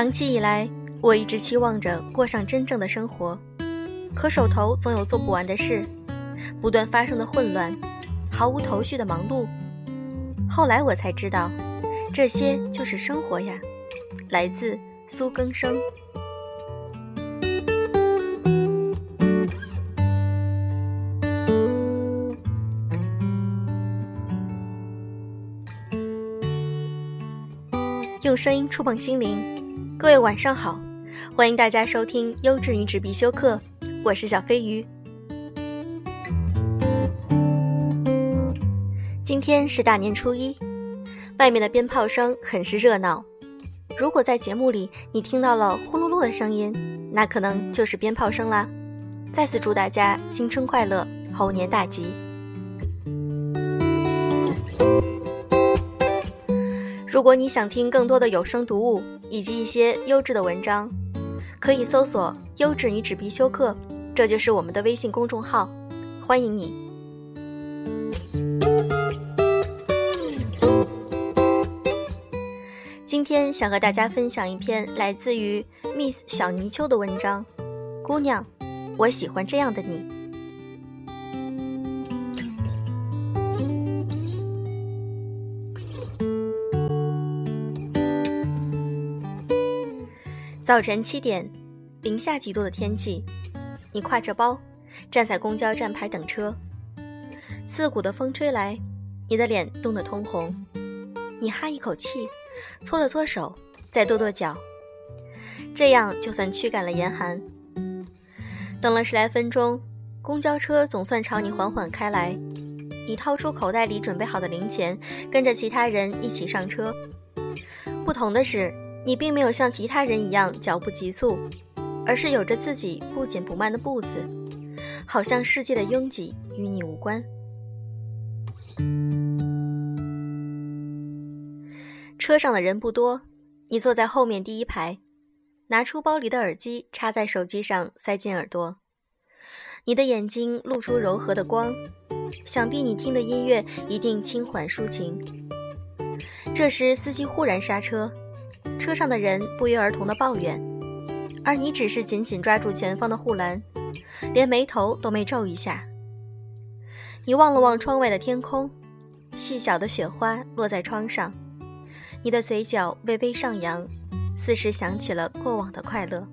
长期以来，我一直期望着过上真正的生活，可手头总有做不完的事，不断发生的混乱，毫无头绪的忙碌。后来我才知道，这些就是生活呀。来自苏更生。用声音触碰心灵，各位晚上好，欢迎大家收听优质女子必修课，我是小飞鱼。今天是大年初一，外面的鞭炮声很是热闹。如果在节目里你听到了呼噜噜的声音，那可能就是鞭炮声啦。再次祝大家新春快乐，猴年大吉！如果你想听更多的有声读物以及一些优质的文章，可以搜索“优质女纸必修课”，这就是我们的微信公众号，欢迎你。今天想和大家分享一篇来自于 Miss 小泥鳅的文章，《姑娘，我喜欢这样的你》。早晨七点，零下几度的天气，你挎着包，站在公交站牌等车。刺骨的风吹来，你的脸冻得通红。你哈一口气，搓了搓手，再跺跺脚，这样就算驱赶了严寒。等了十来分钟，公交车总算朝你缓缓开来。你掏出口袋里准备好的零钱，跟着其他人一起上车。不同的是。你并没有像其他人一样脚步急促，而是有着自己不紧不慢的步子，好像世界的拥挤与你无关。车上的人不多，你坐在后面第一排，拿出包里的耳机插在手机上，塞进耳朵。你的眼睛露出柔和的光，想必你听的音乐一定轻缓抒情。这时，司机忽然刹车。车上的人不约而同的抱怨，而你只是紧紧抓住前方的护栏，连眉头都没皱一下。你望了望窗外的天空，细小的雪花落在窗上，你的嘴角微微上扬，似是想起了过往的快乐。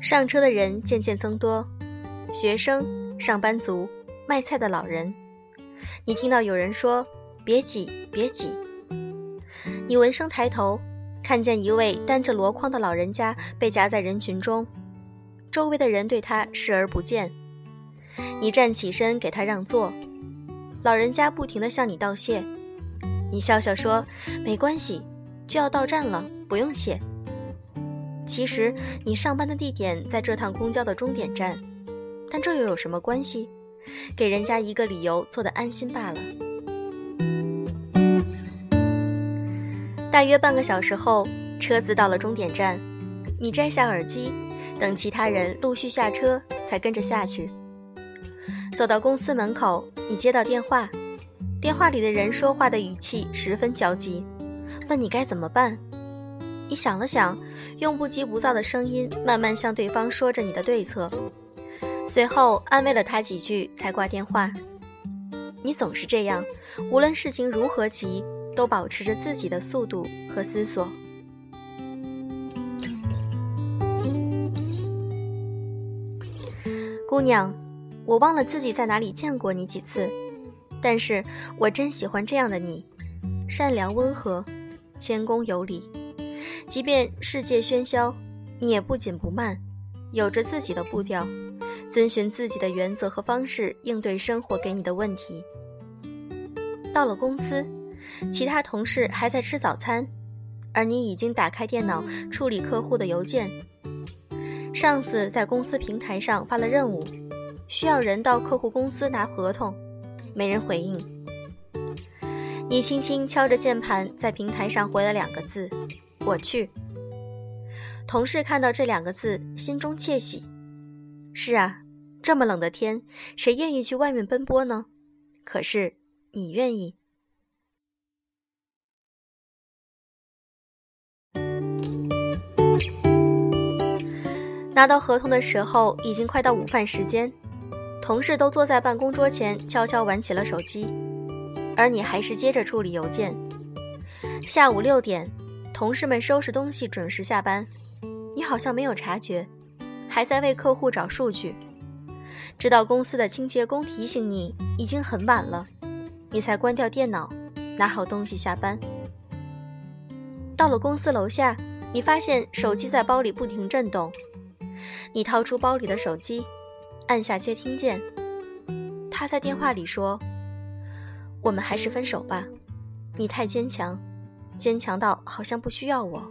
上车的人渐渐增多，学生、上班族、卖菜的老人。你听到有人说：“别挤，别挤。”你闻声抬头，看见一位担着箩筐的老人家被夹在人群中，周围的人对他视而不见。你站起身给他让座，老人家不停地向你道谢。你笑笑说：“没关系，就要到站了，不用谢。”其实你上班的地点在这趟公交的终点站，但这又有什么关系？给人家一个理由，做得安心罢了。大约半个小时后，车子到了终点站，你摘下耳机，等其他人陆续下车，才跟着下去。走到公司门口，你接到电话，电话里的人说话的语气十分焦急，问你该怎么办。你想了想，用不急不躁的声音慢慢向对方说着你的对策，随后安慰了他几句，才挂电话。你总是这样，无论事情如何急。都保持着自己的速度和思索。姑娘，我忘了自己在哪里见过你几次，但是我真喜欢这样的你，善良温和，谦恭有礼。即便世界喧嚣，你也不紧不慢，有着自己的步调，遵循自己的原则和方式应对生活给你的问题。到了公司。其他同事还在吃早餐，而你已经打开电脑处理客户的邮件。上司在公司平台上发了任务，需要人到客户公司拿合同，没人回应。你轻轻敲着键盘，在平台上回了两个字：“我去。”同事看到这两个字，心中窃喜。是啊，这么冷的天，谁愿意去外面奔波呢？可是你愿意。拿到合同的时候，已经快到午饭时间，同事都坐在办公桌前悄悄玩起了手机，而你还是接着处理邮件。下午六点，同事们收拾东西准时下班，你好像没有察觉，还在为客户找数据。直到公司的清洁工提醒你已经很晚了，你才关掉电脑，拿好东西下班。到了公司楼下，你发现手机在包里不停震动。你掏出包里的手机，按下接听键。他在电话里说：“我们还是分手吧，你太坚强，坚强到好像不需要我。”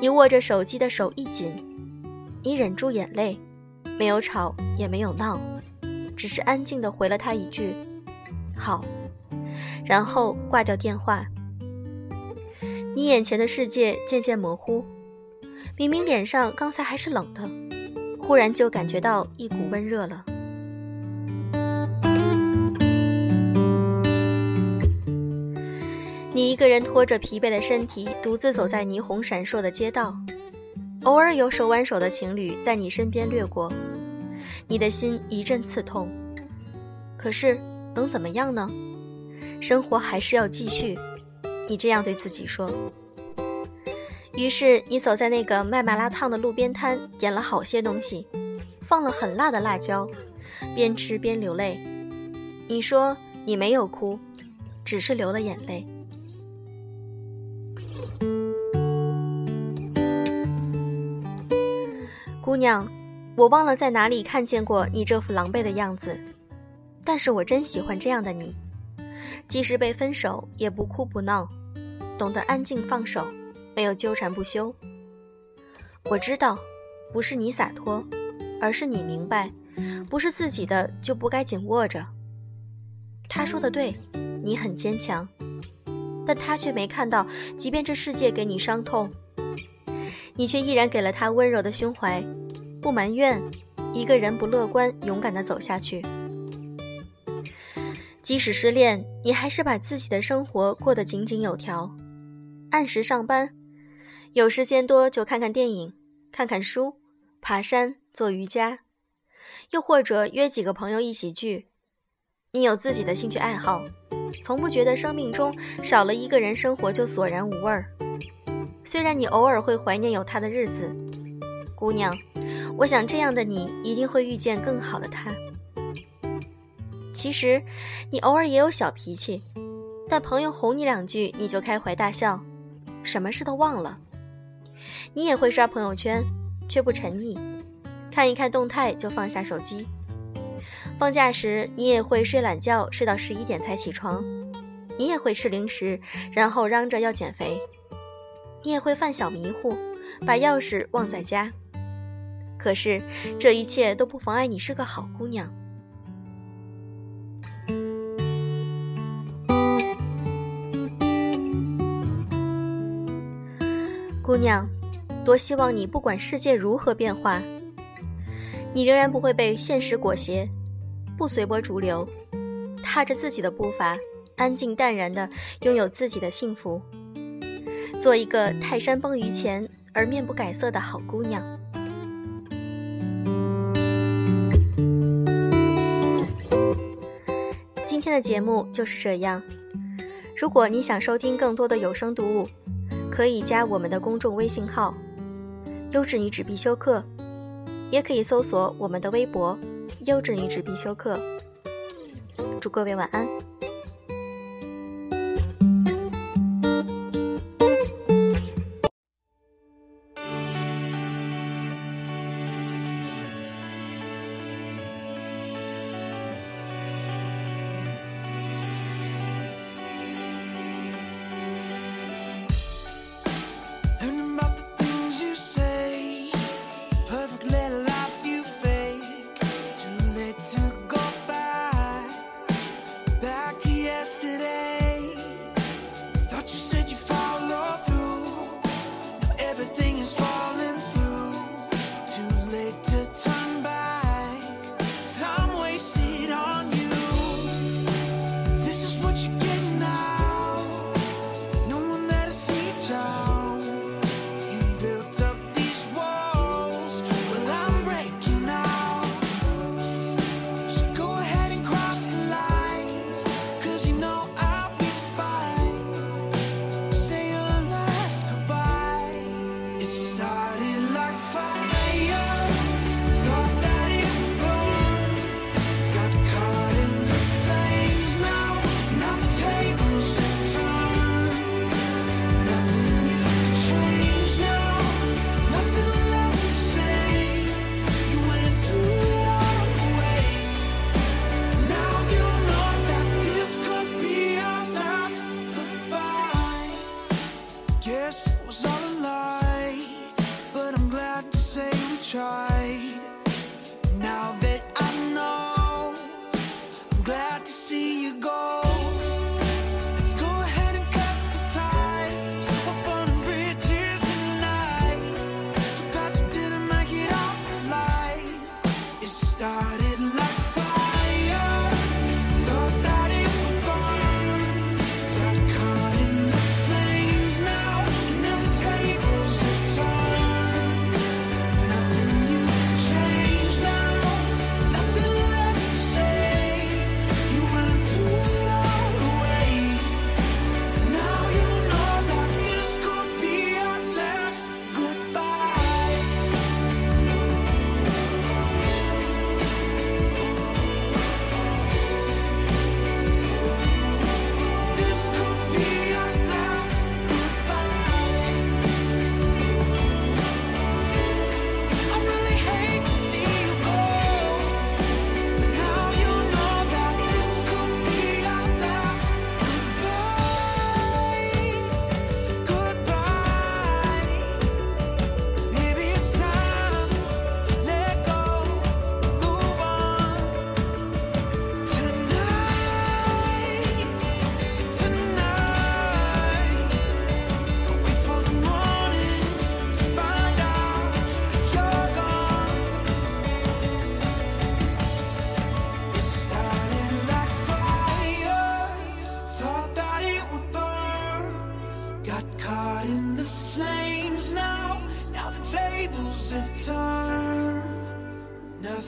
你握着手机的手一紧，你忍住眼泪，没有吵也没有闹，只是安静地回了他一句：“好。”然后挂掉电话。你眼前的世界渐渐模糊。明明脸上刚才还是冷的，忽然就感觉到一股温热了。你一个人拖着疲惫的身体，独自走在霓虹闪烁的街道，偶尔有手挽手的情侣在你身边掠过，你的心一阵刺痛。可是能怎么样呢？生活还是要继续，你这样对自己说。于是你走在那个卖麻辣烫的路边摊，点了好些东西，放了很辣的辣椒，边吃边流泪。你说你没有哭，只是流了眼泪。姑娘，我忘了在哪里看见过你这副狼狈的样子，但是我真喜欢这样的你，即使被分手也不哭不闹，懂得安静放手。没有纠缠不休。我知道，不是你洒脱，而是你明白，不是自己的就不该紧握着。他说的对，你很坚强，但他却没看到，即便这世界给你伤痛，你却依然给了他温柔的胸怀，不埋怨，一个人不乐观，勇敢的走下去。即使失恋，你还是把自己的生活过得井井有条，按时上班。有时间多就看看电影，看看书，爬山，做瑜伽，又或者约几个朋友一起聚。你有自己的兴趣爱好，从不觉得生命中少了一个人，生活就索然无味儿。虽然你偶尔会怀念有他的日子，姑娘，我想这样的你一定会遇见更好的他。其实，你偶尔也有小脾气，但朋友哄你两句，你就开怀大笑，什么事都忘了。你也会刷朋友圈，却不沉溺，看一看动态就放下手机。放假时，你也会睡懒觉，睡到十一点才起床。你也会吃零食，然后嚷着要减肥。你也会犯小迷糊，把钥匙忘在家。可是这一切都不妨碍你是个好姑娘。姑娘。多希望你不管世界如何变化，你仍然不会被现实裹挟，不随波逐流，踏着自己的步伐，安静淡然的拥有自己的幸福，做一个泰山崩于前而面不改色的好姑娘。今天的节目就是这样。如果你想收听更多的有声读物，可以加我们的公众微信号。优质女子必修课，也可以搜索我们的微博“优质女子必修课”。祝各位晚安。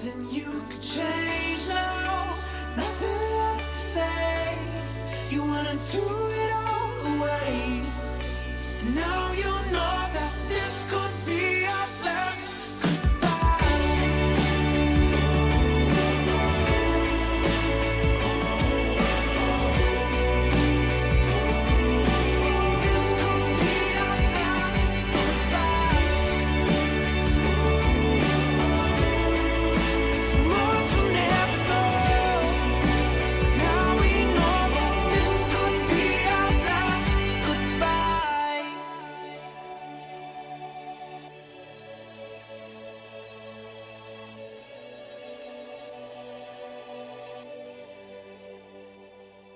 Nothing you could change now, nothing left to say. You wanted to.